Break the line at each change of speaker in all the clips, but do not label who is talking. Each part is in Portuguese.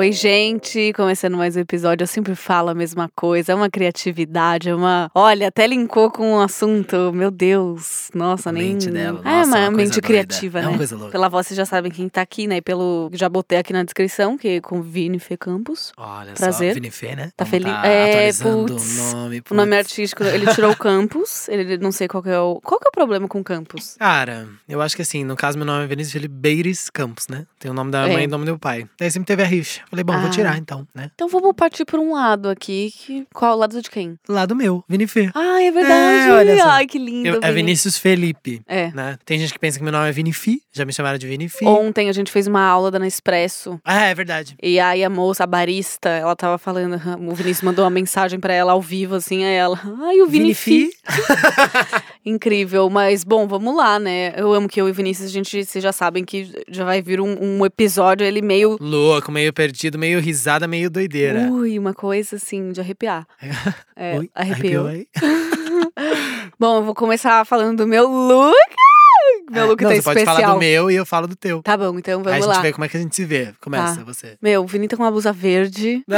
Oi, gente! Começando mais um episódio, eu sempre falo a mesma coisa, é uma criatividade, é uma. Olha, até linkou com um assunto, meu Deus! Nossa, nem.
mente dela,
é
nossa,
uma,
uma coisa
mente
doida.
criativa,
É
né?
uma coisa louca.
Pela voz vocês já sabem quem tá aqui, né? E pelo. Já botei aqui na descrição, que é com Vini Fê Campos.
Olha
Prazer.
só, Vinifê, né?
Tá
Vamos
feliz?
Tá
É, putz,
o nome.
O nome
putz.
artístico, ele tirou o Campus. Ele não sei qual que é o. Qual que é o problema com Campus?
Cara, eu acho que assim, no caso, meu nome é Vinícius Felipe Beires Campos, né? Tem o nome da
É.
mãe e o nome do meu pai. Daí sempre teve a rixa. Falei, bom,
Ah.
vou tirar então, né?
Então vamos partir por um lado aqui. Que... Qual? O lado de quem?
Lado meu, Vinifê.
Ah, é verdade!
É, olha só.
Ai, que lindo.
Eu- é. Vinícius Felipe,
É.
né? Tem gente que pensa que meu nome é Vinifi, já me chamaram de Vinifi.
Ontem a gente fez uma aula da Nespresso.
Ah, é verdade.
E aí a moça, a barista, ela tava falando, o Vinícius mandou uma mensagem pra ela ao vivo, assim, aí ela, ai, o Vinifi. Incrível, mas bom, vamos lá, né? Eu amo que eu e Vinícius, a gente, vocês já sabem que já vai vir um, um episódio, ele meio,
Louco, meio perdido, meio risada, meio doideira.
ui, uma coisa assim, de arrepiar. É,
Oi,
arrepiou.
arrepiou aí?
Bom, eu vou começar falando do meu look. Meu
É,
look
não,
tá
você pode
especial.
falar do meu e eu falo do teu.
Tá bom, então
Aí
vamos
a gente
lá.
vê como é que a gente se vê. Começa,
Tá.
você.
Meu, o Vini tá com uma blusa verde.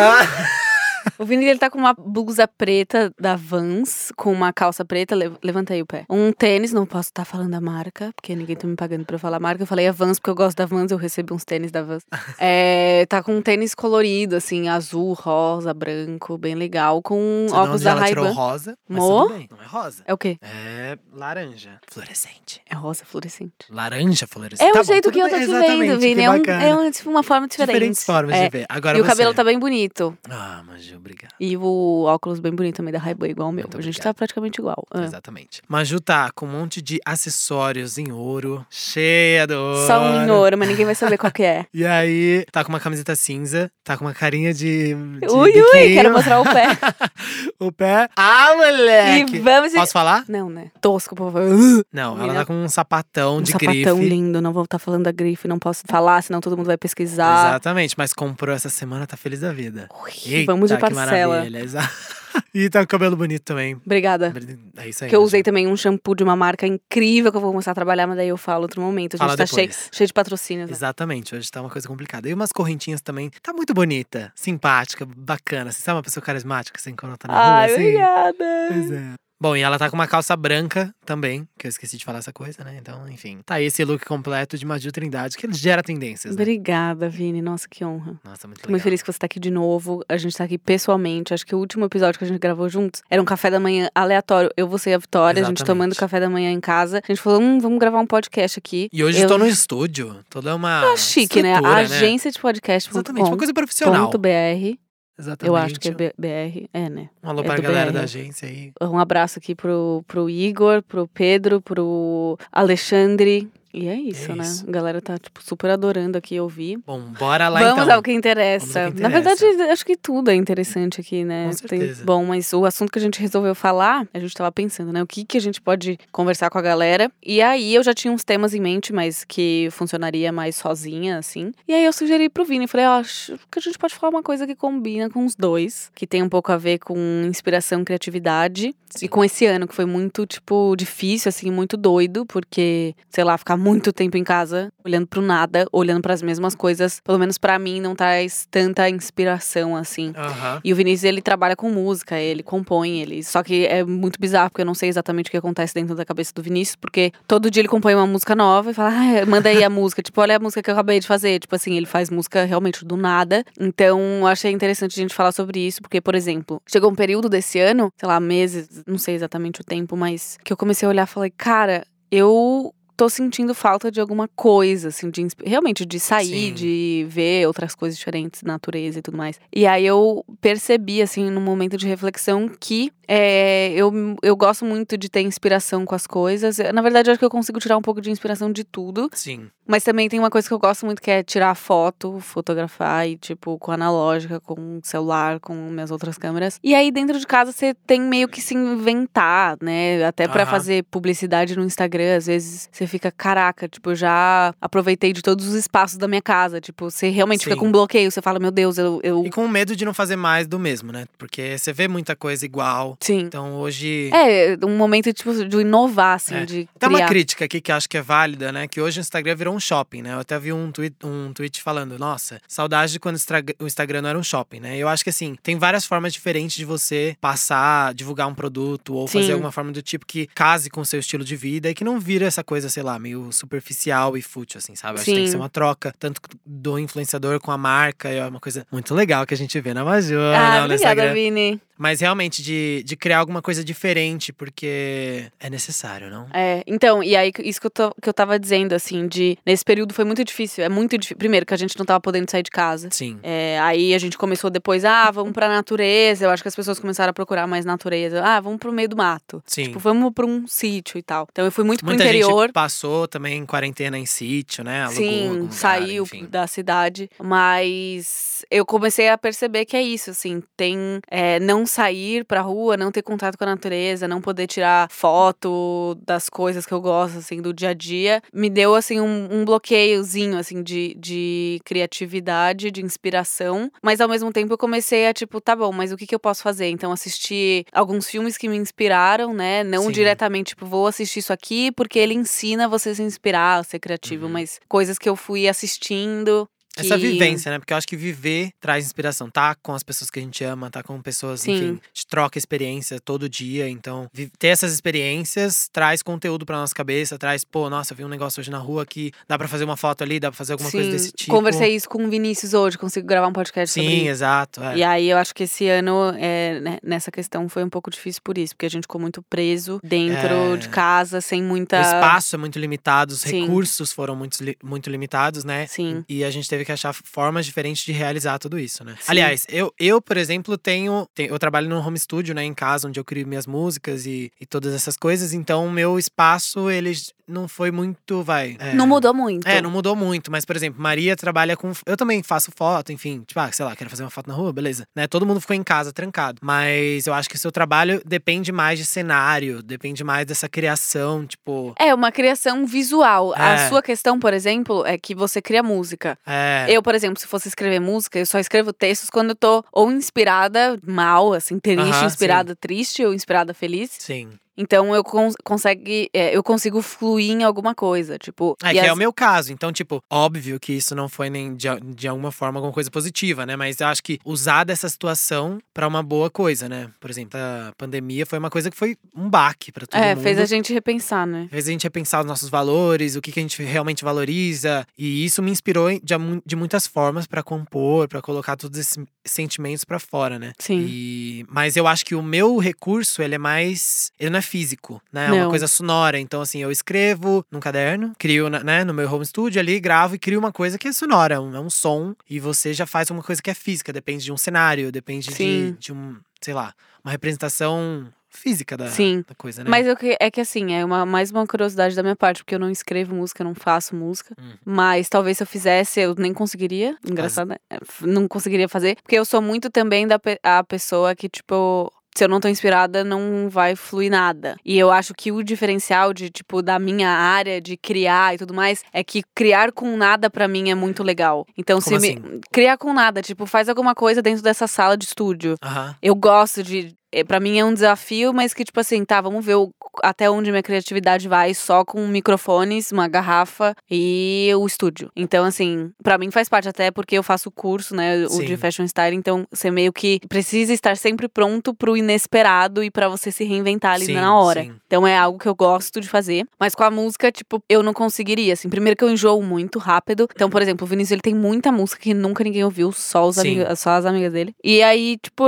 O Vini, ele tá com uma blusa preta da Vans, com uma calça preta. le- levanta aí o pé. Um tênis, não posso estar falando a marca, porque ninguém tá me pagando pra falar a marca. Eu falei a Vans, porque eu gosto da Vans, eu recebi uns tênis da Vans. É, tá com um tênis colorido, assim, azul, rosa, branco, bem legal, com
de
óculos da
ela tirou
Ray-Ban.
rosa, mas
Mo?
tudo bem. Não é rosa.
É o quê?
É laranja. Fluorescente.
É rosa fluorescente.
Laranja fluorescente.
É
Tá
o
bom,
jeito
tudo
que eu tô te vendo, Vini. É, um, é um, tipo, uma forma diferente.
Diferentes formas
É.
de ver. Agora
E o
você.
cabelo tá bem bonito.
Ah, Maju, obrigado.
E o óculos bem bonito também da Ray-Ban, igual o meu.
Muito
a gente
obrigado.
tá praticamente igual. É.
Exatamente. Maju tá com um monte de acessórios em ouro, cheia do ouro.
Só um em ouro, mas ninguém vai saber qual que é.
E aí, tá com uma camiseta cinza, tá com uma carinha de. de
Ui, ui,
biquinho,
quero mostrar o pé.
o pé. Ah, moleque!
E vamos.
Posso falar?
Não, né? Tosco, por favor.
Não, ela tá com um sapatão
Um
de
sapatão
grife.
lindo, não vou estar falando da grife, não posso falar, senão todo mundo vai pesquisar.
Exatamente, mas comprou essa semana, tá feliz da vida.
Ui,
Eita,
vamos de
que
parcela.
maravilha, exa- e tá com o cabelo bonito também.
Obrigada.
É isso aí.
Que eu usei também um shampoo de uma marca incrível que eu vou começar a trabalhar, mas daí eu falo outro momento. A gente
Fala
tá cheio, cheio de patrocínios. Né?
Exatamente, hoje tá uma coisa complicada. E umas correntinhas também. Tá muito bonita, simpática, bacana. Você sabe uma pessoa carismática que você encontra na rua,
Ai,
assim?
obrigada.
Pois é. Bom, e ela tá com uma calça branca também, que eu esqueci de falar essa coisa, né? Então, enfim. Tá aí esse look completo de Maju Trindade, que ele gera tendências, né?
Obrigada, Vini. Nossa, que honra.
Nossa, muito
Tô
legal.
muito feliz que você tá aqui de novo. A gente tá aqui pessoalmente. Acho que o último episódio que a gente gravou juntos era um café da manhã aleatório. Eu, você e a Vitória, a gente
Exatamente.
tomando café da manhã em casa. A gente falou, hum, vamos gravar um podcast aqui.
E hoje
eu...
tô no estúdio, toda uma
Tá chique, né?
estrutura,
Agência de podcast.
Exatamente, uma coisa profissional.
BR.
Exatamente.
Eu acho que é BR. É, né?
Um alô
é
pra galera
BR.
da agência aí.
Um abraço aqui pro, pro Igor, pro Pedro, pro Alexandre. E é isso,
É
né?
isso.
A galera tá, tipo, super adorando aqui ouvir.
Bom, bora lá
Vamos
então.
ao que interessa.
Vamos ao que
Na
interessa.
verdade, acho que tudo é interessante aqui, né?
Com certeza.
Bom, mas o assunto que a gente resolveu falar, a gente tava pensando, né? O que, que a gente pode conversar com a galera. E aí eu já tinha uns temas em mente, mas que funcionaria mais sozinha, assim. E aí eu sugeri pro Vini, falei, ó, acho que a gente pode falar uma coisa que combina com os dois, que tem um pouco a ver com inspiração, criatividade.
Sim.
E com esse ano, que foi muito, tipo, difícil, assim, muito doido, porque, sei lá, ficar muito tempo em casa, olhando pro nada, olhando pras mesmas coisas, pelo menos pra mim, não traz tanta inspiração, assim.
Aham.
E o Vinícius, ele trabalha com música, ele compõe, ele. Só que é muito bizarro, porque eu não sei exatamente o que acontece dentro da cabeça do Vinícius, porque todo dia ele compõe uma música nova e fala, ah, manda aí a música. Tipo, olha a música que eu acabei de fazer. Tipo assim, ele faz música realmente do nada. Então, eu achei interessante a gente falar sobre isso, porque, por exemplo, chegou um período desse ano, sei lá, meses, não sei exatamente o tempo, mas que eu comecei a olhar e falei, cara, eu tô sentindo falta de alguma coisa, assim, de realmente de sair,
Sim.
de ver outras coisas diferentes, natureza e tudo mais. E aí eu percebi, assim, num momento de reflexão, que é, eu, eu gosto muito de ter inspiração com as coisas. Na verdade, eu acho que eu consigo tirar um pouco de inspiração de tudo.
Sim.
Mas também tem uma coisa que eu gosto muito que é tirar foto, fotografar e, tipo, com analógica, com celular, com minhas outras câmeras. E aí, dentro de casa, você tem meio que se inventar, né? Até pra
Aham.
fazer publicidade no Instagram, às vezes você fica, caraca, tipo, já aproveitei de todos os espaços da minha casa. Tipo, você realmente fica
Sim.
com um bloqueio, você fala, meu Deus, eu. eu...
E com medo de não fazer mais do mesmo, né? Porque você vê muita coisa igual.
Sim.
Então hoje.
É, um momento, tipo, de inovar, assim,
É.
de
Tem uma
criar.
crítica aqui que acho que é válida, né? Que hoje o Instagram virou um shopping, né? Eu até vi um tweet, um tweet falando, nossa, saudade de quando o Instagram não era um shopping, né? Eu acho que assim, tem várias formas diferentes de você passar, divulgar um produto ou
Sim.
fazer alguma forma do tipo que case com o seu estilo de vida e que não vira essa coisa, sei lá, meio superficial e fútil, assim, sabe? Acho que tem que ser uma troca, tanto do influenciador com a marca, é uma coisa muito legal que a gente vê na Maju,
Ah,
no
obrigada,
Instagram.
Vini.
Mas realmente de, de criar alguma coisa diferente, porque é necessário, não?
É, então, e aí isso que eu, tô- que eu tava dizendo, assim, de nesse período foi muito difícil. É muito difícil. Primeiro, que a gente não tava podendo sair de casa.
Sim.
É, aí a gente começou depois, ah, vamos pra natureza. Eu acho que as pessoas começaram a procurar mais natureza. Ah, vamos pro meio do mato.
Sim.
Tipo, vamos pra um sítio e tal. Então eu fui muito
Muita
pro interior.
gente passou também em quarentena em sítio, né? Alugou
Sim, saiu da cidade. Mas eu comecei a perceber que é isso, assim, tem é, não sair pra rua, não ter contato com a natureza, não poder tirar foto das coisas que eu gosto, assim, do dia a dia, me deu, assim, um, um bloqueiozinho, assim, de, de criatividade, de inspiração. Mas ao mesmo tempo eu comecei a, tipo, tá bom, mas o que, que eu posso fazer? Então, assistir alguns filmes que me inspiraram, né? Não
Sim.
diretamente, tipo, vou assistir isso aqui porque ele ensina você a se inspirar, a ser criativo,
Uhum.
mas coisas que eu fui assistindo.
Essa
que-
vivência, né? Porque eu acho que viver traz inspiração. Tá com as pessoas que a gente ama, tá com pessoas,
Sim.
enfim, a gente troca experiência todo dia. Então, ter essas experiências traz conteúdo pra nossa cabeça, traz, pô, nossa, eu vi um negócio hoje na rua que dá pra fazer uma foto ali, dá pra fazer alguma coisa
Sim,
desse tipo.
Conversei isso com o Vinícius hoje, consigo gravar um podcast sobre
Sim,
isso.
exato. é.
E aí eu acho que esse ano, é, né, nessa questão, foi um pouco difícil por isso, porque a gente ficou muito preso dentro
É.
de casa, sem muita.
O espaço é muito limitado, os
Sim.
recursos foram muito, muito limitados, né?
Sim.
E a gente teve que achar formas diferentes de realizar tudo isso, né?
Sim.
Aliás, eu, eu, por exemplo, tenho, tenho- Eu trabalho no home studio, né? Em casa, onde eu crio minhas músicas e, e todas essas coisas. Então, o meu espaço, ele não foi muito. Vai. é,
Não mudou muito.
É, não mudou muito, mas, por exemplo, Maria trabalha com. Eu também faço foto, enfim. Tipo, ah, sei lá, quero fazer uma foto na rua, beleza. Né? Todo mundo ficou em casa trancado. Mas eu acho que o seu trabalho depende mais de cenário, depende mais dessa criação, tipo.
É uma criação visual. A
É.
sua questão, por exemplo, é que você cria música.
É.
Eu, por exemplo, se fosse escrever música, eu só escrevo textos quando eu tô ou inspirada mal, assim, triste,
Aham,
inspirada triste ou inspirada feliz.
Sim.
Então eu, cons consegue, é, eu consigo fluir em alguma coisa. Tipo.
É,
e
que é
as-
o meu caso. Então, tipo, óbvio que isso não foi nem de, de alguma forma alguma coisa positiva, né? Mas eu acho que usar dessa situação pra uma boa coisa, né? Por exemplo, a pandemia foi uma coisa que foi um baque pra todo
É,
mundo.
fez a gente repensar, né?
Fez a gente repensar os nossos valores, o que, que a gente realmente valoriza. E isso me inspirou de, de muitas formas pra compor, pra colocar todos esses sentimentos pra fora, né?
Sim.
E, mas eu acho que o meu recurso, ele é mais. Ele não é físico, né? É
Não.
uma coisa sonora. Então, assim, eu escrevo num caderno, crio na- né, no meu home studio ali, gravo e crio uma coisa que é sonora, é um, é um som. E você já faz uma coisa que é física, depende de um cenário, depende de, de um, sei lá, uma representação física da,
Sim.
da coisa, né?
Mas eu que- é que assim, é uma, mais uma curiosidade da minha parte, porque eu não escrevo música, eu não faço música.
Hum.
Mas talvez se eu fizesse, eu nem conseguiria. Engraçado, né? Não conseguiria fazer. Porque eu sou muito também da pe- a pessoa que, tipo. Se eu não tô inspirada, não vai fluir nada. E eu acho que o diferencial de, tipo, da minha área de criar e tudo mais, é que criar com nada pra mim é muito legal. Então,
Como
se
assim?
me. Criar com nada, tipo, faz alguma coisa dentro dessa sala de estúdio.
Aham.
Eu gosto de. É, Pra mim é um desafio, mas que, tipo assim, tá, vamos ver o- até onde minha criatividade vai só com microfones, uma garrafa e o estúdio. Então, assim, pra mim faz parte, até porque eu faço curso, né, o
Sim.
de fashion style, então você meio que precisa estar sempre pronto pro inesperado e pra você se reinventar ali
Sim,
na hora.
sim.
Então é algo que eu gosto de fazer. Mas com a música, tipo, eu não conseguiria. Assim, primeiro que eu enjoo muito rápido. Então, por exemplo, o Vinícius ele tem muita música que nunca ninguém ouviu, só, os amiga- só as amigas dele. E aí, tipo,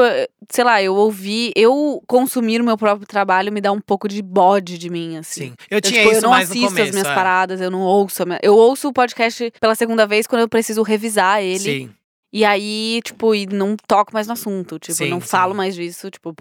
sei lá, eu ouvi, eu consumir o meu próprio trabalho me dá um pouco de bode de mim, assim.
Sim. Eu tinha
tipo,
isso
eu não assisto
começo.
as minhas
é.
paradas, eu não ouço. minha- Eu ouço o podcast pela segunda vez quando eu preciso revisar ele.
Sim.
E aí, tipo, e não toco mais no assunto. Tipo,
Sim,
não
sim.
falo mais disso. Tipo,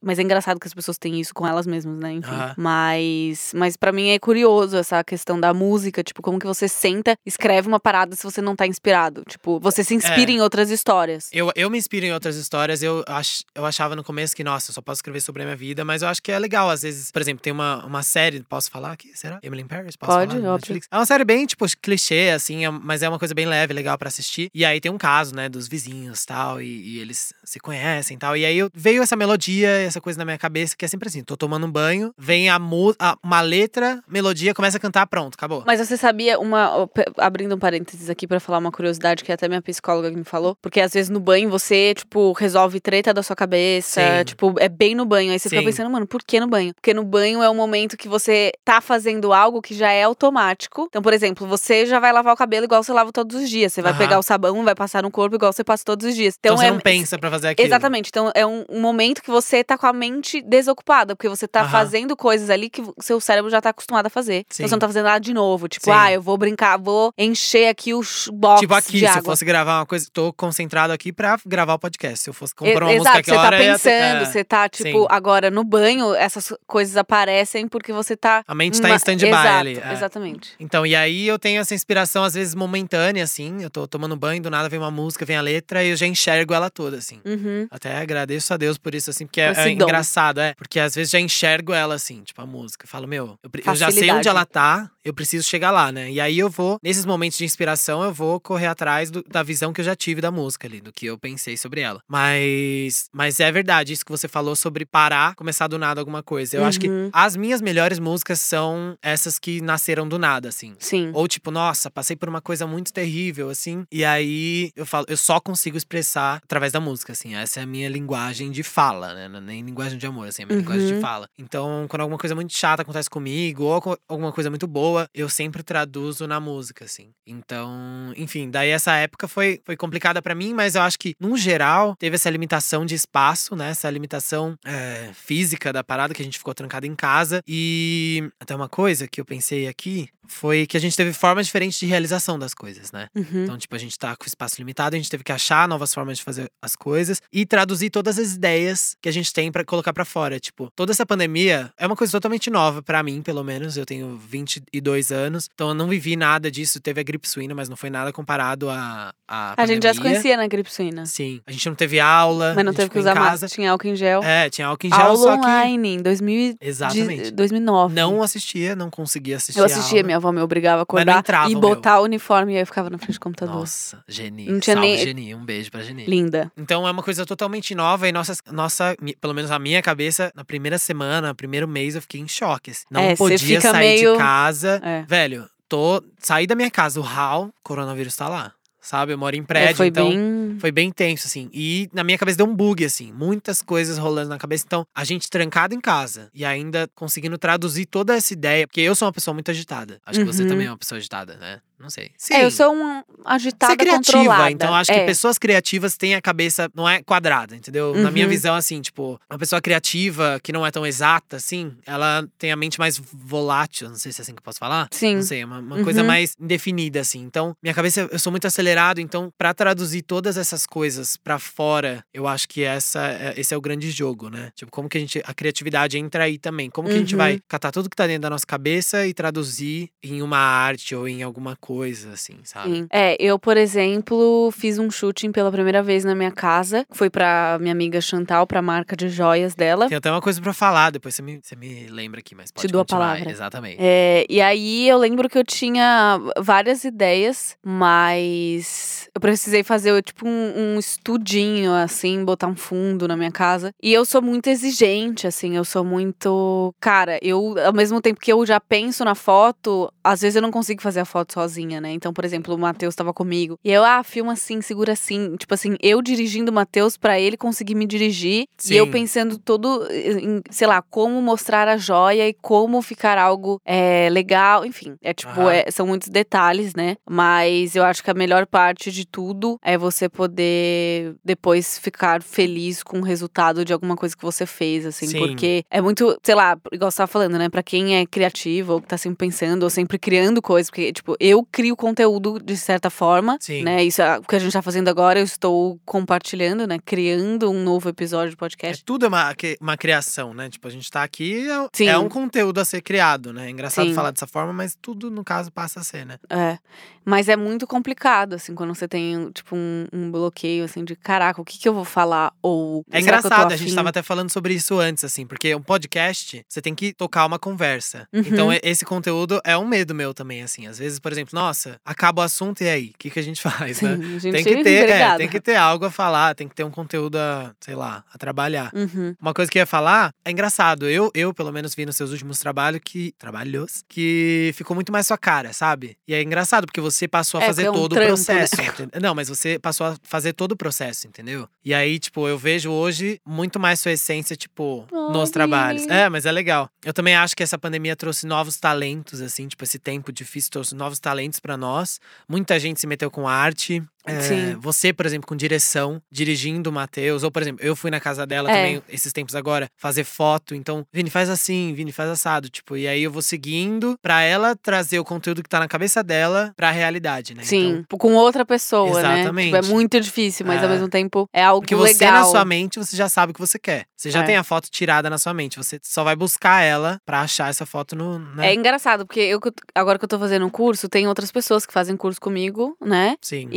mas é engraçado que as pessoas têm isso com elas mesmas, né? Enfim. Mas, mas para mim é curioso essa questão da música. Tipo, como que você senta, escreve uma parada se você não tá inspirado. Tipo, você se inspira
É.
em outras histórias.
Eu, eu me inspiro em outras histórias. Eu, ach, eu achava no começo que, nossa, eu só posso escrever sobre a minha vida, mas eu acho que é legal. Às vezes, por exemplo, tem uma, uma série, posso falar aqui? Será? Emily in Paris? Posso
Pode,
falar? Netflix? É uma série bem, tipo, clichê, assim, é- mas é uma coisa bem leve, legal pra assistir. E aí tem um caso, né, dos vizinhos tal, e, e eles se conhecem tal. E aí eu, veio essa melodia, essa coisa na minha cabeça, que é sempre assim: tô tomando um banho, vem a, a- uma letra, melodia, começa a cantar, pronto, acabou.
Mas você sabia uma. Abrindo um parênteses aqui pra falar uma curiosidade que até minha psicóloga me falou. Porque às vezes no banho você, tipo, resolve treta da sua cabeça.
Sim.
Tipo, é bem no banho. Aí você fica
Sim.
pensando, mano, por que no banho? Porque no banho é o momento que você tá fazendo algo que já é automático. Então, por exemplo, você já vai lavar o cabelo igual você lava todos os dias. Você vai
Aham.
pegar o sabão, vai passar no corpo igual você passa todos os dias.
Então,
Então,
você
é.
não pensa pra fazer aquilo.
Exatamente. Então é um, um momento que você tá com a mente desocupada, porque você tá
Aham.
fazendo coisas ali que seu cérebro já tá acostumado a fazer.
Sim.
Então você não tá fazendo nada de novo. Tipo,
Sim.
ah, eu vou brincar, vou encher aqui o box
Tipo aqui, se
água.
eu fosse gravar uma coisa, tô concentrado aqui pra gravar o podcast. Se eu fosse comprar uma
Exato,
música aqui
você tá pensando,
é.
você tá, tipo,
sim.
agora no banho, essas coisas aparecem porque você tá.
A mente tá em stand-by ali. é.
Exatamente.
Então, e aí eu tenho essa inspiração, às vezes, momentânea, assim. Eu tô tomando banho, do nada vem uma música, vem a letra e eu já enxergo ela toda, assim.
Uhum.
Até agradeço a Deus por isso, assim, porque é, é engraçado, é. Porque às vezes já enxergo ela, assim, tipo, a música. Eu falo, meu, eu, eu já sei onde ela tá, eu preciso chegar lá, né? E aí eu vou, nesses momentos de inspiração, eu vou correr atrás do- da visão que eu já tive da música ali, do que eu pensei sobre ela. Mas, mas é verdade, isso que você falou sobre parar, começar do nada alguma coisa. Eu acho que
Uhum.
as minhas melhores músicas são essas que nasceram do nada, assim.
Sim.
Ou tipo, nossa, passei por uma coisa muito terrível, assim. E aí eu falo, eu só consigo expressar através da música, assim. Essa é a minha linguagem de fala, né? É Nem linguagem de amor, assim, é a minha linguagem de
Uhum.
fala. Então, quando alguma coisa muito chata acontece comigo, ou co- alguma coisa muito boa, eu sempre traduzo na música, assim. Então, enfim, daí essa época foi, foi complicada pra mim, mas eu acho que, num geral, teve essa limitação de espaço, né? Essa limitação é, física da parada, que a gente ficou trancado em casa. E até uma coisa que eu pensei aqui foi que a gente teve formas diferentes de realização das coisas, né?
Uhum.
Então, tipo, a gente tá com espaço limitado, a gente teve que achar novas formas de fazer as coisas e traduzir todas as ideias que a gente tem pra colocar pra fora. Tipo, toda essa pandemia é uma coisa totalmente nova pra mim, pelo menos. Eu tenho 22 anos, então eu não vivi nada disso. Teve a gripe suína, mas não foi nada comparado à, à
A gente já se conhecia na gripe suína.
Sim. A gente não teve aula.
Mas não
a
teve que usar máscara. Tinha álcool em gel.
É, tinha álcool em gel,
Aula
só que.
online em 2000,
Exatamente.
de- 2009.
Não assistia, não conseguia assistir.
Eu
a
assistia, minha avó me obrigava a acordar
entrava
e botar o uniforme e aí eu ficava na frente do computador.
Nossa, Geni.
Não tinha
Salve,
nem-
Geni. Um beijo pra Geni.
Linda.
Então é uma coisa totalmente nova e nossa, nossa, pelo menos a minha cabeça, na primeira semana, no primeiro mês, eu fiquei em choque. assim. Não
É,
podia sair
meio-
de casa.
É.
Velho, tô. Saí da minha casa, o HAL, coronavírus tá lá. Sabe? Eu moro em prédio,
É, foi
então.
bem.
Foi bem tenso, assim. E na minha cabeça deu um bug, assim. Muitas coisas rolando na cabeça. Então, a gente trancado em casa e ainda conseguindo traduzir toda essa ideia. Porque eu sou uma pessoa muito agitada. Acho que você
Uhum.
também é uma pessoa agitada, né? Não sei. Sim.
É, eu sou um agitada
Ser criativa,
controlada.
então acho
é.
que pessoas criativas têm a cabeça, não é quadrada, entendeu? Na minha
Uhum.
visão, assim, tipo, uma pessoa criativa que não é tão exata, assim, ela tem a mente mais volátil, não sei se é assim que eu posso falar.
Sim.
Não sei, é uma, uma coisa
Uhum.
mais indefinida, assim. Então, minha cabeça, eu sou muito acelerado, então, pra traduzir todas essas coisas pra fora, eu acho que essa, é- esse é o grande jogo, né? Tipo, como que a gente. A criatividade entra aí também. Como que a gente
Uhum.
vai catar tudo que tá dentro da nossa cabeça e traduzir em uma arte ou em alguma coisa, assim, sabe?
Sim. É, eu, por exemplo, fiz um shooting pela primeira vez na minha casa. Foi pra minha amiga Chantal, pra marca de joias dela.
Tem até uma coisa pra falar, depois você me, você me lembra aqui, mas pode
dou a palavra.
Exatamente.
É, e aí eu lembro que eu tinha várias ideias, mas eu precisei fazer tipo um, um estudinho, assim, botar um fundo na minha casa. E eu sou muito exigente, assim, eu sou muito. Cara, eu, ao mesmo tempo que eu já penso na foto, às vezes eu não consigo fazer a foto sozinha, né? Então, por exemplo, o Matheus tava comigo. E eu, ah, filma assim, segura assim. Tipo assim, eu dirigindo o Matheus pra ele conseguir me dirigir. E eu
Sim.
pensando todo, em, sei lá, como mostrar a joia e como ficar algo é, legal. Enfim, é tipo, é- são muitos detalhes, né? Mas eu acho que a melhor parte de tudo é você poder depois ficar feliz com o resultado de alguma coisa que você fez, assim.
Sim.
Porque é muito, sei lá, igual você tava falando, né? Pra quem é criativo ou que tá sempre pensando ou sempre criando coisas. Porque, tipo, eu eu crio conteúdo de certa forma,
Sim.
né? Isso é o que a gente tá fazendo agora, eu estou compartilhando, né? Criando um novo episódio de
É,
podcast.
tudo é uma, uma criação, né? Tipo, a gente tá aqui, é,
Sim.
é um conteúdo a ser criado, né? É engraçado
Sim.
falar dessa forma, mas tudo, no caso, passa a ser, né?
É. Mas é muito complicado, assim, quando você tem, tipo, um, um bloqueio, assim, de caraca, o que que eu vou falar? Ou.
É engraçado, a gente
afim?
tava até falando sobre isso antes, assim, porque um podcast, você tem que tocar uma conversa.
Uhum.
Então, esse conteúdo é um medo meu também, assim. Às vezes, por exemplo, nossa, acaba o assunto e aí? O que, que a gente faz,
Sim,
né?
a gente
Tem que ter, é, tem que ter algo a falar, tem que ter um conteúdo a, sei lá, a trabalhar.
Uhum.
Uma coisa que eu ia falar, é engraçado, eu, eu pelo menos vi nos seus últimos trabalhos que. Trabalhos, que ficou muito mais sua cara, sabe? E é engraçado, porque você passou a
É,
fazer
é um
todo
trampo,
o
né?
processo. entende- Não, mas você passou a fazer todo o processo, entendeu? E aí, tipo, eu vejo hoje muito mais sua essência, tipo,
Ai,
nos trabalhos. É, mas é legal. Eu também acho que essa pandemia trouxe novos talentos, assim, tipo, esse tempo difícil trouxe novos talentos pra nós. Muita gente se meteu com arte. É,
Sim.
Você, por exemplo, com direção, dirigindo o Matheus. Ou, por exemplo, eu fui na casa dela
É.
também esses tempos agora fazer foto. Então, Vini, faz assim, Vini, faz assado. Tipo, e aí eu vou seguindo pra ela trazer o conteúdo que tá na cabeça dela pra realidade, né?
Sim,
Então,
com outra pessoa, né?
Exatamente.
Tipo, é muito difícil, mas ao
É.
mesmo tempo é algo
porque você,
legal.
na sua mente, você já sabe o que você quer. Você já
É.
tem a foto tirada na sua mente. Você só vai buscar ela pra achar essa foto no. Né?
É engraçado, porque eu, agora que eu tô fazendo um curso, tem outras pessoas que fazem curso comigo, né?
Sim.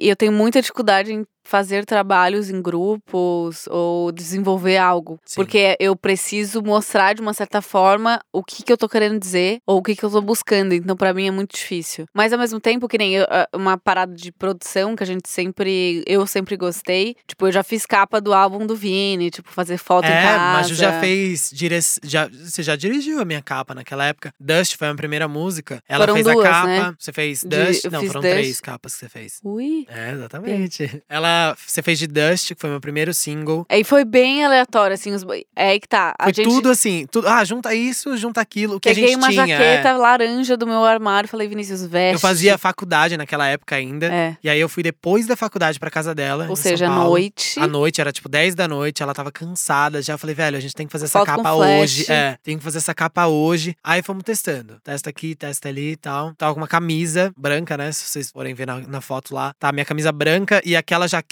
E eu tenho muita dificuldade em fazer trabalhos em grupos ou desenvolver algo.
Sim.
Porque eu preciso mostrar de uma certa forma o que, que eu tô querendo dizer ou o que, que eu tô buscando. Então, pra mim, é muito difícil. Mas ao mesmo tempo, que nem eu- ah, uma parada de produção que a gente sempre. Eu sempre gostei. Tipo, eu já fiz capa do álbum do Vini, tipo, fazer foto em
É,
casa.
mas Ju já fez dire... já Você já dirigiu a minha capa naquela época. Dust foi a minha primeira música. Ela
Foram
fez
duas,
a capa.
né?
Você fez
De-
Dust?
eu
Não, foram
Dust.
três capas que você fez.
Ui.
É, exatamente. Ela. Você fez de Dust, que foi meu primeiro single.
Aí foi bem aleatório, assim. Os... É aí que tá. A
Foi
gente...
tudo assim. Tudo... Ah, junta isso, junta aquilo. O que a
Peguei
gente
uma
tinha.
jaqueta
é.
laranja do meu armário e falei, Vinícius, veste.
Eu fazia faculdade naquela época ainda.
É.
E aí eu fui depois da faculdade pra casa dela.
Ou seja, à noite.
À noite, era tipo 10 da noite, ela tava cansada. Já falei, velho, a gente tem que fazer essa
Foto com
capa hoje. É, tem que fazer essa capa hoje. Aí fomos testando. Testa aqui, testa ali e tal. Tava com uma camisa branca, né? Se vocês forem ver na, na foto lá. Tá, minha camisa branca e aquela jaqueta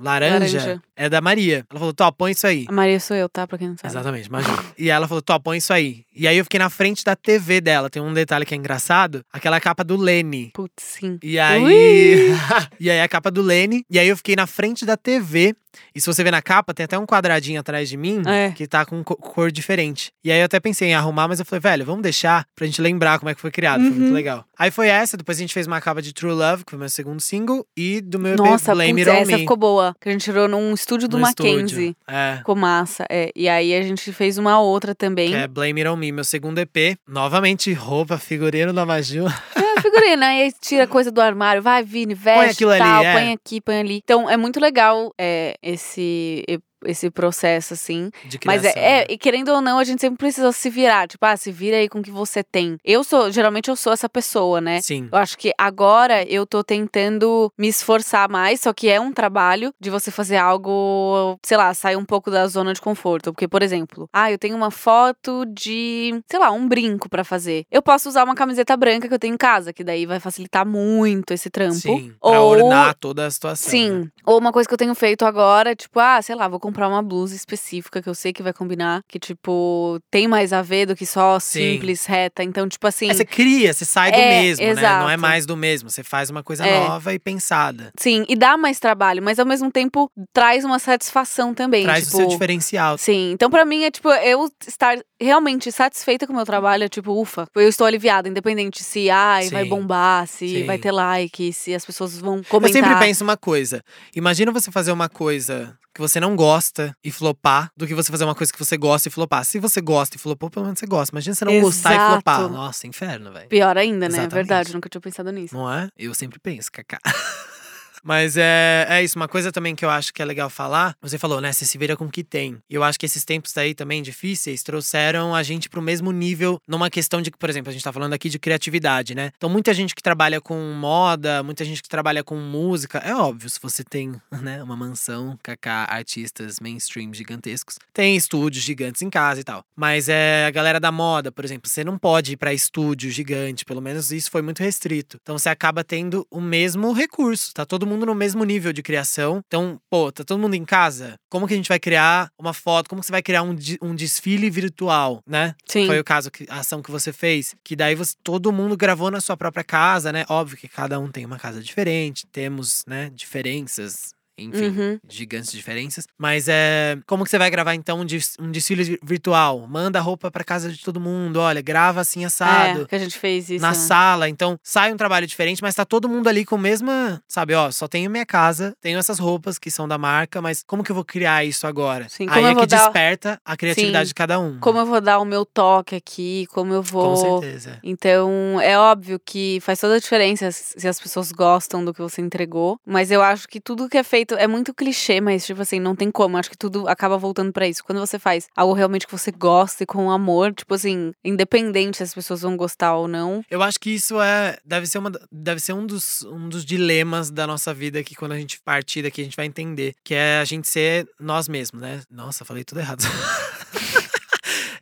laranja,
Laranja.
é da Maria. Ela falou, Tó, põe isso aí.
A Maria sou eu, tá? Pra quem não sabe.
Exatamente, imagina. e ela falou, Tó, põe isso aí. E aí eu fiquei na frente da TV dela. Tem um detalhe que é engraçado. Aquela capa do Lenny.
Putz, sim.
E aí. E aí a capa do Lenny. E aí eu fiquei na frente da TV. E se você ver na capa, tem até um quadradinho atrás de mim
É.
que tá com co- cor diferente. E aí eu até pensei em arrumar, mas eu falei, velho, vamos deixar pra gente lembrar como é que foi criado. Foi muito
Uhum.
legal. Aí foi essa, depois a gente fez uma capa de True Love, que foi meu segundo single, e do meu
Nossa,
EP Blame
putz,
It On
essa
Me.
ficou boa. Que a gente tirou num estúdio do
no
Mackenzie.
estúdio. É.
Ficou massa. É. E aí a gente fez uma outra também.
Que é Blame It On Me, meu segundo EP. Novamente, roupa, figurino da Maju.
É, figurina, aí tira coisa do armário, vai, Vini, veste
aquilo ali,
tal,
é.
põe aqui, põe ali. Então é muito legal é, esse, esse processo, assim.
De
Mas
criação.
é, é,
né?
e querendo ou não, a gente sempre precisa se virar. Tipo, ah, se vira aí com o que você tem. Eu sou, geralmente eu sou essa pessoa, né?
Sim.
Eu acho que agora eu tô tentando me esforçar mais, só que é um trabalho de você fazer algo, sei lá, sair um pouco da zona de conforto. Porque, por exemplo, ah, eu tenho uma foto de, sei lá, um brinco pra fazer. Eu posso usar uma camiseta branca que eu tenho em casa, que daí vai facilitar muito esse trampo.
Sim. Pra
Ou
ornar toda a situação.
Sim.
né?
Ou uma coisa que eu tenho feito agora, tipo, ah, sei lá, vou comprar uma blusa específica que eu sei que vai combinar, que, tipo, tem mais a ver do que só
Sim.
simples, reta. Então, tipo assim.
É, você cria, você sai do
É,
mesmo, né? Não é
exato.
mais do mesmo. Você faz uma coisa
É.
nova e pensada.
Sim, e dá mais trabalho, mas ao mesmo tempo traz uma satisfação também.
Traz
tipo,
o seu diferencial.
Sim, então pra mim é tipo, eu estar realmente satisfeita com o meu trabalho, é tipo, ufa, eu estou aliviada, independente se ai, vai bombar, se
Sim.
vai ter like, se as pessoas vão
Eu
comentar.
sempre penso uma coisa. Imagina você fazer uma coisa que você não gosta e flopar, do que você fazer uma coisa que você gosta e flopar. Se você gosta e flopou, pelo menos você gosta. Imagina você não gostar e
Exato.
flopar. Nossa, inferno, velho.
Pior ainda, né? É
Exatamente.
verdade, nunca tinha pensado nisso.
Não é? Eu sempre penso, Kaká. Mas é, é isso, uma coisa também que eu acho que é legal falar. Você falou, né? Você se vira com o que tem. E eu acho que esses tempos aí também difíceis trouxeram a gente pro mesmo nível numa questão de por exemplo, a gente tá falando aqui de criatividade, né? Então, muita gente que trabalha com moda, muita gente que trabalha com música. É óbvio, se você tem, né, uma mansão, kaká, artistas mainstream gigantescos, tem estúdios gigantes em casa e tal. Mas é a galera da moda, por exemplo, você não pode ir pra estúdio gigante, pelo menos isso foi muito restrito. Então você acaba tendo o mesmo recurso, tá todo mundo no mesmo nível de criação. Então, pô, tá todo mundo em casa? Como que a gente vai criar uma foto? Como que você vai criar um, de- um desfile virtual, né?
Sim.
Foi o caso, que, a ação que você fez. Que daí você, todo mundo gravou na sua própria casa, né? Óbvio que cada um tem uma casa diferente, temos, né, diferenças. Enfim,
Uhum.
gigantes diferenças. Mas é. Como que você vai gravar, então, um, des- um desfile vi- virtual? Manda a roupa pra casa de todo mundo. Olha, grava assim assado
É, que a gente fez isso.
na
né?
sala. Então, sai um trabalho diferente, mas tá todo mundo ali com a mesma. Sabe, ó, só tenho minha casa, tenho essas roupas que são da marca, mas como que eu vou criar isso agora?
Sim,
Aí é que
dar-
desperta a criatividade
Sim.
de cada um.
Como eu vou dar o meu toque aqui, como eu
Com
vou.
certeza.
Então, é óbvio que faz toda a diferença se as pessoas gostam do que você entregou. Mas eu acho que tudo que é feito é muito clichê, mas, tipo assim, não tem como. Acho que tudo acaba voltando pra isso. Quando você faz algo realmente que você gosta e com amor, tipo assim, independente se as pessoas vão gostar ou não.
Eu acho que isso é deve ser uma deve ser um dos, um dos dilemas da nossa vida que quando a gente partir daqui a gente vai entender, que é a gente ser nós mesmos, né? Nossa, falei tudo errado.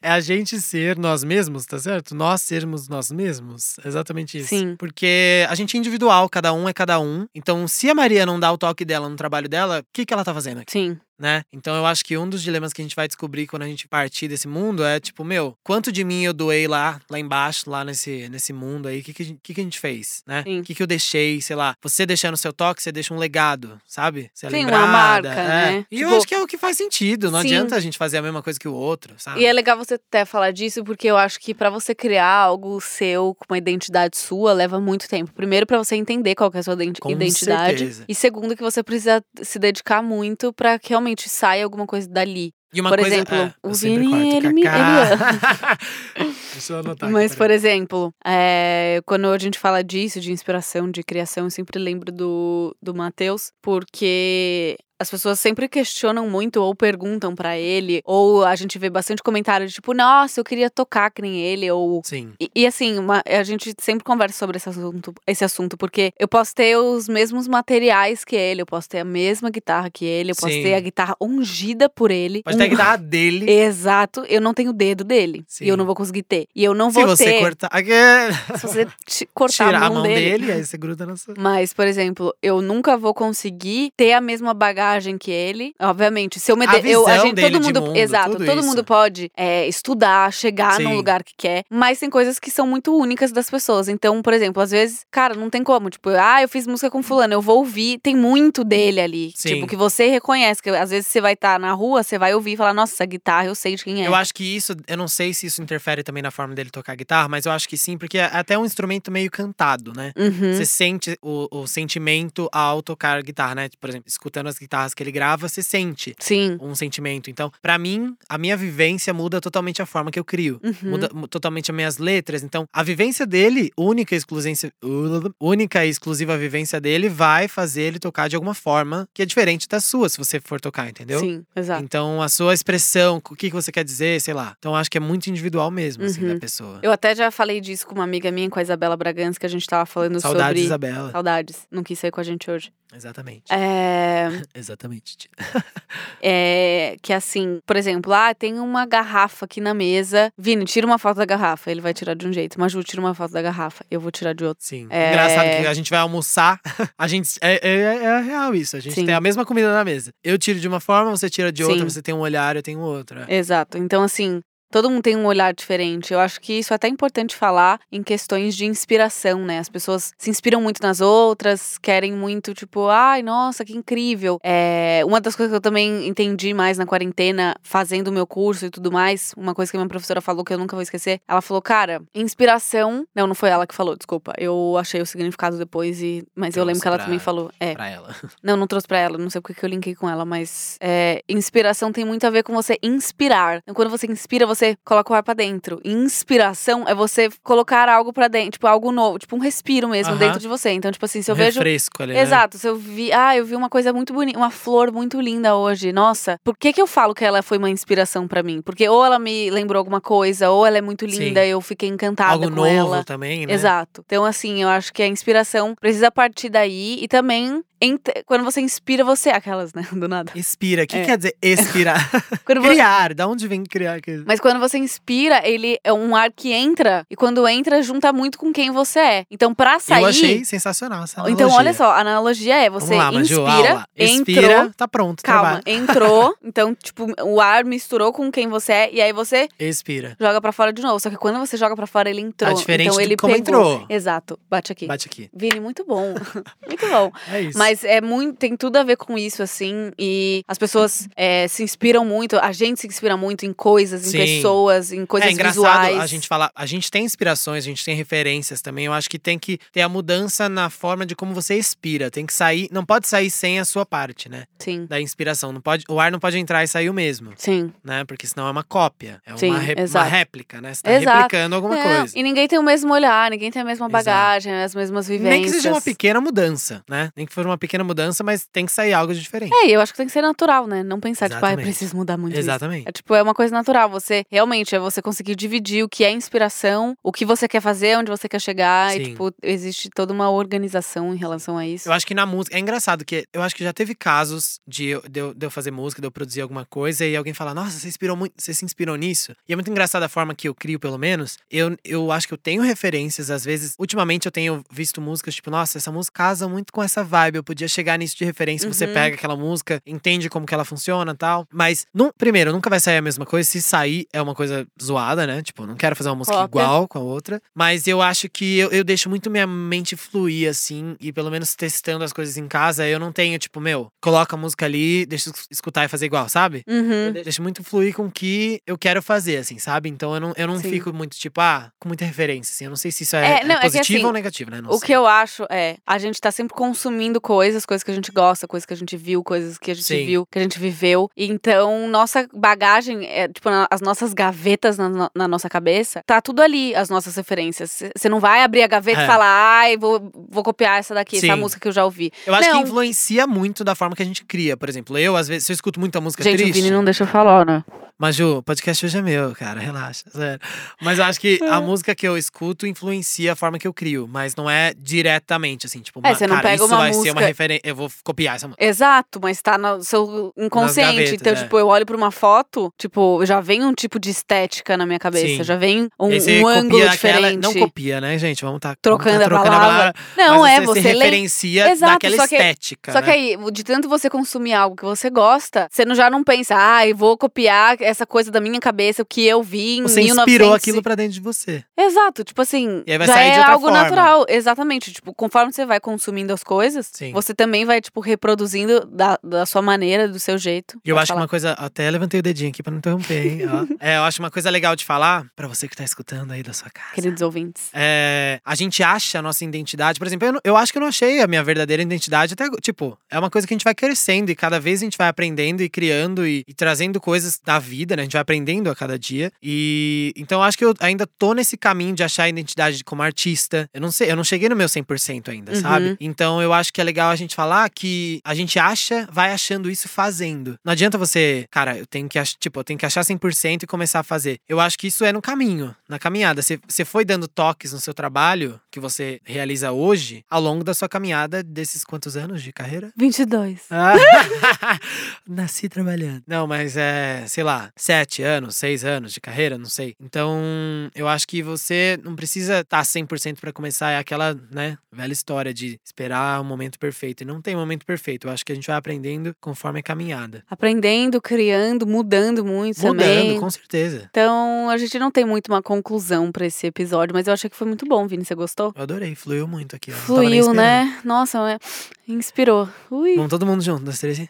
É a gente ser nós mesmos, tá certo? Nós sermos nós mesmos. Exatamente isso.
Sim.
Porque a gente é individual, cada um é cada um. Então, se a Maria não dá o toque dela no trabalho dela, o que, que ela tá fazendo aqui?
Sim.
Né? Então eu acho que um dos dilemas que a gente vai descobrir quando a gente partir desse mundo é tipo, meu, quanto de mim eu doei lá, lá embaixo, lá nesse, nesse mundo aí? O que, que, a gente- que, a gente fez, né? O que, que eu deixei, sei lá. Você deixando seu toque, você deixa um legado, sabe? Você é
Sim, uma
lembrada,
marca,
é.
né?
E eu
Tipo-
acho que é o que faz sentido. Não
Sim.
adianta a gente fazer a mesma coisa que o outro, sabe?
E é legal você até falar disso, porque eu acho que pra você criar algo seu com uma identidade sua leva muito tempo. Primeiro, pra você entender qual é a sua
Com
identidade.
certeza.
E segundo, que você precisa se dedicar muito pra que realmente saia alguma coisa dali.
E uma
Por
coisa,
exemplo,
é,
o Vini,
corto,
ele me-
eu anotar aqui,
Mas, por exemplo, é, quando a gente fala disso, de inspiração, de criação, eu sempre lembro do, do Matheus, porque as pessoas sempre questionam muito ou perguntam pra ele, ou a gente vê bastante comentário de tipo, nossa, eu queria tocar que nem ele, ou
Sim.
E, e, assim, uma- a gente sempre conversa sobre esse assunto, esse assunto, porque eu posso ter os mesmos materiais que ele, eu posso ter a mesma guitarra que ele, eu posso
Sim.
ter a guitarra ungida por ele.
Pode ter a
um-
guitarra dele.
Exato, eu não tenho o dedo dele.
Sim.
E eu não vou conseguir ter. E eu não
Se
vou
você
ter.
cortar. Aqui,
Se você cortar
tirar
a mão, dele.
aí você gruda na sua.
Mas, por exemplo, eu nunca vou conseguir ter a mesma bagagem que ele. Obviamente, se eu me
A
de- eu, a gente, todo mundo,
mundo,
exato, todo
isso.
mundo pode é, estudar, chegar num
Sim.
lugar que quer, mas tem coisas que são muito únicas das pessoas. Então, por exemplo, às vezes, cara, não tem como, tipo, ah, eu fiz música com fulano, eu vou ouvir, tem muito dele ali,
Sim.
tipo que você reconhece, que às vezes você vai estar na rua, você vai ouvir e falar, nossa, essa guitarra eu sei de quem é.
Eu acho que isso, eu não sei se isso interfere também na forma dele tocar guitarra, mas eu acho que sim, porque é até um instrumento meio cantado, né?
Uhum.
Você sente o, o sentimento ao tocar guitarra, né? Por exemplo, escutando as guitarras que ele grava, você sente
Sim.
um sentimento. Então, pra mim, a minha vivência muda totalmente a forma que eu crio.
Uhum.
Muda mu- totalmente as minhas letras. Então, a vivência dele, única e exclusiva, única e exclusiva vivência dele, vai fazer ele tocar de alguma forma que é diferente da sua, se você for tocar, entendeu?
Sim, exato.
Então, a sua expressão, o que você quer dizer, sei lá. Então, acho que é muito individual mesmo, assim,
Uhum.
da pessoa.
Eu até já falei disso com uma amiga minha, com a Isabela Bragança, que a gente tava falando
Saudades,
sobre.
Isabela.
Saudades. Não quis sair com a gente hoje.
Exatamente.
É,
Exatamente.
é. Que assim, por exemplo, ah, tem uma garrafa aqui na mesa. Vini, tira uma foto da garrafa. Ele vai tirar de um jeito. Maju, tira uma foto da garrafa. Eu vou tirar de outro.
Sim.
É.
Engraçado que a gente vai almoçar, a gente. É, é, é real isso. A gente
Sim.
tem a mesma comida na mesa. Eu tiro de uma forma, você tira de outra,
Sim.
você tem um olhar, eu tenho outro. é.
Exato. Então, assim. Todo mundo tem um olhar diferente. Eu acho que isso é até importante falar em questões de inspiração, né? As pessoas se inspiram muito nas outras, querem muito, tipo, ai, nossa, que incrível. É, uma das coisas que eu também entendi mais na quarentena, fazendo o meu curso e tudo mais, uma coisa que a minha professora falou que eu nunca vou esquecer, ela falou, cara, inspiração. Não, não foi ela que falou, desculpa. Eu achei o significado depois, e mas eu
Trouxe
lembro que ela
pra-
também falou. É.
Pra ela.
Não, não trouxe pra ela, não sei porque que eu linkei com ela, mas é, inspiração tem muito a ver com você inspirar. Então, quando você inspira, você você coloca o ar pra dentro. Inspiração é você colocar algo pra dentro, tipo, algo novo, tipo um respiro mesmo dentro de você. Então, tipo assim, se eu
um
vejo.
refresco ali, né?
Exato, se eu vi, ah, eu vi uma coisa muito bonita, uma flor muito linda hoje. Nossa, por que que eu falo que ela foi uma inspiração pra mim? Porque ou ela me lembrou alguma coisa, ou ela é muito linda,
Sim.
eu fiquei encantada
Algo
com
novo
ela.
também, né?
Exato. Então, assim, eu acho que a inspiração precisa partir daí e também quando você inspira você, aquelas, né, do nada.
Inspira. O que
É.
quer dizer expirar?
Quando você-
criar. Da onde vem criar?
Mas quando você inspira, ele é um ar que entra e quando entra junta muito com quem você é. Então, pra sair,
Eu achei sensacional essa analogia.
então olha só, a analogia é você
lá, Maju,
inspira, entrou,
Expira, tá pronto,
calma,
trabalho.
entrou, então tipo, o ar misturou com quem você é e aí você
Expira.
joga pra fora de novo. Só que quando você joga pra fora, ele entrou.
Tá diferente
então ele
como
pegou.
entrou.
Exato. Bate aqui.
Bate aqui.
Vini, muito bom. muito bom.
É isso.
Mas é muito, tem tudo a ver com isso, assim. E as pessoas é, se inspiram muito, a gente se inspira muito em coisas, em
Sim.
pessoas, em coisas
é engraçado
visuais.
a gente falar, a gente tem inspirações, a gente tem referências também. Eu acho que tem que ter a mudança na forma de como você expira. Tem que sair, não pode sair sem a sua parte, né?
Sim.
Da inspiração. Não pode, o ar não pode entrar e sair o mesmo,
Sim.
né? Porque senão é uma cópia, é
Sim,
uma, re- uma
exato.
réplica, né? Você tá
Exato.
replicando alguma
Não,
coisa.
E ninguém tem o mesmo olhar, ninguém tem a mesma
Exato.
bagagem, as mesmas vivências.
Nem que seja uma pequena mudança, né? Nem que for uma pequena mudança, mas tem que sair algo de diferente.
É, e eu acho que tem que ser natural, né? Não pensar, tipo, ah, eu
Exatamente.
preciso mudar muito isso.
Exatamente.
É tipo, é uma coisa natural. Você realmente é você conseguir dividir o que é inspiração, o que você quer fazer, onde você quer chegar. E,
Sim.
tipo, existe toda uma organização em relação a isso.
Eu acho que na música. É engraçado que eu acho que já teve casos de eu, de eu, de eu fazer música, de eu produzir alguma coisa e alguém falar, nossa, você inspirou muito, você se inspirou nisso. E é muito engraçada a forma que eu crio, pelo menos. Eu, eu acho que eu tenho referências, às vezes. Ultimamente eu tenho visto músicas, tipo, nossa, essa música casa muito com essa vibe. Eu podia chegar nisso de referência. Você
Uhum.
pega aquela música, entende como que ela funciona e tal. Mas, num, primeiro, nunca vai sair a mesma coisa. Se sair, é uma coisa zoada, né? Tipo, não quero fazer uma música igual com a outra. Mas eu acho que eu, eu deixo muito minha mente fluir, assim, e pelo menos testando as coisas em casa, eu não tenho, tipo, meu, coloca a música ali, deixa eu escutar e fazer igual, sabe?
Uhum.
Eu deixo muito fluir com o que eu quero fazer, assim, sabe? Então eu não, eu não
Sim.
fico muito, tipo, ah, com muita referência, assim. Eu não sei se isso é,
É, não, é que
positivo
assim,
ou negativo, né? Não
O
sei.
que eu acho é, a gente tá sempre consumindo coisas, coisas que a gente gosta, coisas que a gente viu, coisas que a gente
Sim.
viu, que a gente viveu. Então, nossa bagagem, é, tipo, na- as nossas gavetas na, na nossa cabeça, tá tudo ali, as nossas referências. Você não vai abrir a gaveta
É.
e falar, ai, vou, vou copiar essa daqui, essa
Sim.
música que eu já ouvi.
Eu acho
Não.
que influencia muito da forma que a gente cria. Por exemplo, eu, às vezes, se eu escuto muita música
gente,
triste.
o Vini não deixa eu falar, né?
Mas, Ju, o podcast hoje é meu, cara, relaxa, sério. Mas eu acho que a música que eu escuto influencia a forma que eu crio, mas não é diretamente, assim, tipo,
É,
uma-
você não
cara,
pega
isso
uma
vai ser uma
música-
referência, eu vou copiar essa música.
Exato, mas tá no seu inconsciente.
gavetas,
então,
é.
tipo, eu olho pra uma foto, tipo, já vem um tipo de estética na minha cabeça,
Sim.
já vem um, um ângulo
copia
diferente.
aquela, não copia, né, gente? Vamos tá
Trocando
vamos
a
tá trocando
palavra. Não,
mas
é,
você,
você
referencia
Exato,
daquela
só que-
estética,
Só
né?
que aí, de tanto você consumir algo que você gosta, você não, já não pensa, ah, eu vou copiar essa coisa da minha cabeça, o que eu vi em
Você
1900
inspirou aquilo pra dentro de você.
Exato, tipo assim,
E aí vai
já
sair
é
de outra
algo
forma.
natural. Exatamente, tipo, conforme você vai consumindo as coisas,
Sim.
você também vai, tipo, reproduzindo da, da sua maneira, do seu jeito.
E eu acho
falar.
uma coisa. Até levantei o dedinho aqui pra não interromper, hein? É, eu acho uma coisa legal de falar, pra você que tá escutando aí da sua casa.
Queridos ouvintes.
É, a gente acha a nossa identidade. Por exemplo, eu, eu acho que eu não achei a minha verdadeira identidade até. Tipo, é uma coisa que a gente vai crescendo e cada vez a gente vai aprendendo e criando e, e trazendo coisas da vida, né? A gente vai aprendendo a cada dia. E então acho que eu ainda tô nesse caminho de achar a identidade como artista. Eu não sei, eu não cheguei no meu 100% ainda,
Uhum.
sabe? Então eu acho que é legal a gente falar que a gente acha, vai achando isso fazendo. Não adianta você, cara, eu tenho que achar, tipo, eu tenho que achar 100% e começar a fazer. Eu acho que isso é no caminho, na caminhada. Você foi dando toques no seu trabalho que você realiza hoje ao longo da sua caminhada desses quantos anos de carreira?
22.
Ah, Nasci trabalhando. Não, mas é, sei lá, sete anos, seis anos de carreira, não sei. Então, eu acho que você não precisa estar 100% pra começar. É aquela, né, velha história de esperar o momento perfeito. E não tem momento perfeito. Eu acho que a gente vai aprendendo conforme a caminhada.
Aprendendo, criando, mudando muito
Mudando,
também.
com certeza.
Então, a gente não tem muito uma conclusão pra esse episódio, mas eu achei que foi muito bom, Vini. Você gostou?
Eu adorei, fluiu muito aqui. ó.
Fluiu, né? Nossa, é- inspirou. Ui.
Vamos todo mundo junto, dois, três.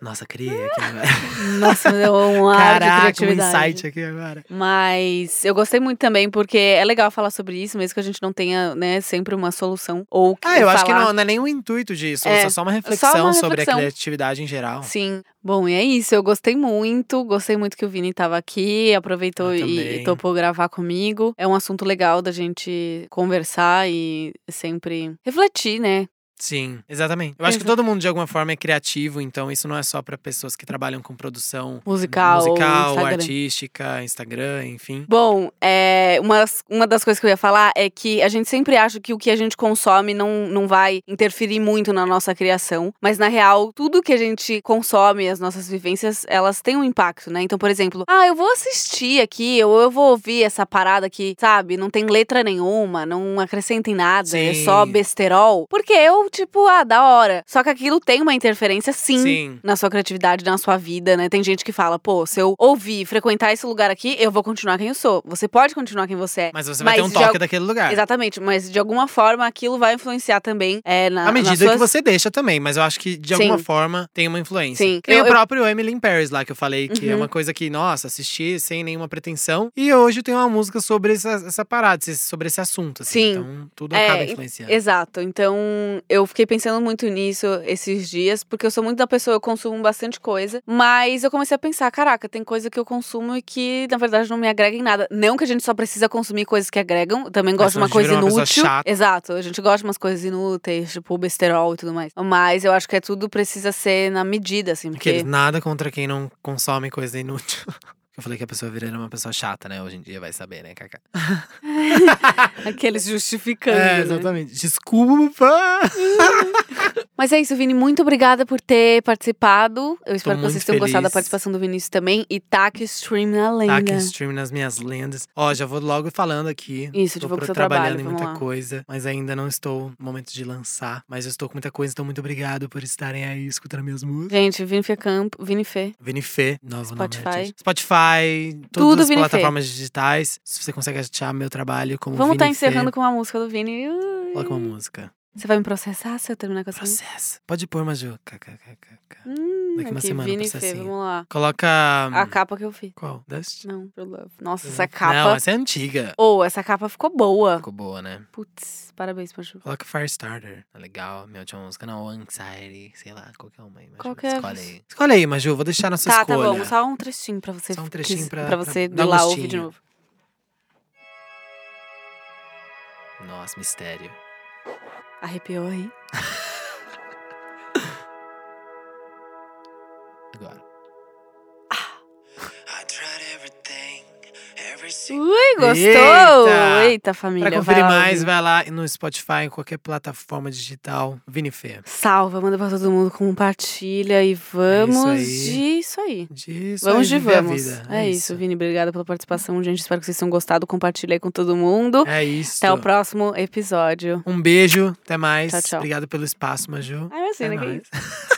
Nossa, criei aqui agora.
Nossa, deu um ar
Caraca, um insight aqui agora.
Mas eu gostei muito também, porque é legal falar sobre isso, mesmo que a gente não tenha, né, sempre uma solução. Ou que
Ah, eu acho que
falar-
não, não é nenhum intuito disso.
É,
É só uma reflexão
uma
sobre a
reflexão.
criatividade em geral.
Sim. Bom, e é isso. Eu gostei muito. Gostei muito que o Vini tava aqui, aproveitou e, e topou gravar comigo. É um assunto legal da gente conversar e sempre refletir, né?
Sim, exatamente. Eu acho que todo mundo de alguma forma é criativo, então isso não é só pra pessoas que trabalham com produção
Musical,
musical
Instagram.
artística, Instagram, enfim.
Bom, é, uma, das- uma das coisas que eu ia falar é que a gente sempre acha que o que a gente consome não, não vai interferir muito na nossa criação, mas na real, tudo que a gente consome, as nossas vivências, elas têm um impacto, né? Então, por exemplo, ah, eu vou assistir aqui, ou eu vou ouvir essa parada que, sabe, não tem letra nenhuma, não acrescenta em nada, é
Sim.
só besterol. Porque eu, tipo, ah, da hora. Só que aquilo tem uma interferência, sim,
Sim.
na sua criatividade, na sua vida, né? Tem gente que fala, pô, se eu ouvir, frequentar esse lugar aqui, eu vou continuar quem eu sou. Você pode continuar quem você é.
Mas você vai ter um toque
al-
daquele lugar.
Exatamente, mas de alguma forma aquilo vai influenciar também é, na,
À medida
suas...
que você deixa também, mas eu acho que de
Sim.
alguma forma tem uma influência.
Sim.
Tem
Eu-
o
eu-
próprio Emily in Paris lá que eu falei, que é
Uhum.
uma coisa que, nossa, assisti sem nenhuma pretensão. E hoje tem uma música sobre essa, essa parada, sobre esse assunto. Assim.
Sim.
Então tudo
É,
acaba influenciando.
Exato. Então, eu fiquei pensando muito nisso esses dias, porque eu sou muito da pessoa, eu consumo bastante coisa, mas eu comecei a pensar, caraca, tem coisa que eu consumo e que, na verdade, não me agrega em nada. Não que a gente só precisa consumir coisas que agregam, eu também gosto de uma coisa
uma
inútil.
chata.
Exato, a gente gosta de umas coisas inúteis, tipo besterol e tudo mais. Mas eu acho que é tudo precisa ser na medida, assim, porque...
Aqueles nada contra quem não consome coisa inútil. Eu falei que a pessoa viraria uma pessoa chata, né? Hoje em dia vai saber, né, Cacá?
Aqueles justificando.
É,
né?
exatamente. Desculpa!
Mas é isso, Vini. Muito obrigada por ter participado. Eu espero que
muito
vocês tenham gostado da
feliz.
participação do Vinícius também. E taque stream na lenda.
Tá aqui stream nas minhas lendas. Ó, já vou logo falando aqui.
Isso,
Tô pro-
seu
trabalhando
trabalho,
em muita coisa, mas ainda não estou no momento de lançar. Mas eu estou com muita coisa, então muito obrigado por estarem aí escutando minhas músicas.
Gente, Vini Fê Campo, Vini Fê.
Vini Fê, novo nome
Spotify.
Spotify, todas
Tudo
as
Vini Fê.
plataformas digitais. Se você consegue achar meu trabalho como
Vamos
Vini
estar encerrando
Fê,
com uma música do Vini.
Coloca uma música.
Você vai me processar se eu terminar com essa?
Processo. Pode pôr, Maju. KKKK.
Hum,
Daqui uma
aqui,
semana,
Vini Fê,
processinho.
vamos lá.
Coloca.
A capa que eu fiz.
Qual? Dust?
Não, True Love. Nossa,
Não,
essa capa.
Não, essa é antiga.
Ou, essa capa ficou boa.
Ficou boa, né?
Putz, parabéns, Paju.
Coloca Firestarter. Tá legal. Minha última música não, Anxiety. Sei lá, qualquer uma aí. Maju.
Qualquer-
Escolhe aí. Escolhe aí, Maju. Vou deixar na sua
Tá,
escolha.
tá bom. Só um trechinho pra você.
Só um trechinho pra-
pra
pra
você
dar
ir lá ouvir de
gostinho.
novo.
Nossa, mistério.
Arrepiou aí?
single
Ui, gostou?
Eita!
Eita, família.
Pra conferir
vai lá
mais, vai lá no Spotify, em qualquer plataforma digital. Vini Fê.
Salva, manda pra todo mundo, compartilha e vamos
aí.
de isso aí.
Disso
Vamos
aí,
de vamos.
vida.
É, isso, Vini. Obrigada pela participação, gente. Espero que vocês tenham gostado. Compartilha aí com todo mundo.
É isso.
Até o próximo episódio.
Um beijo, até mais.
Tchau, tchau.
Obrigado pelo espaço, Maju.
Ai, imagina,
É
que isso.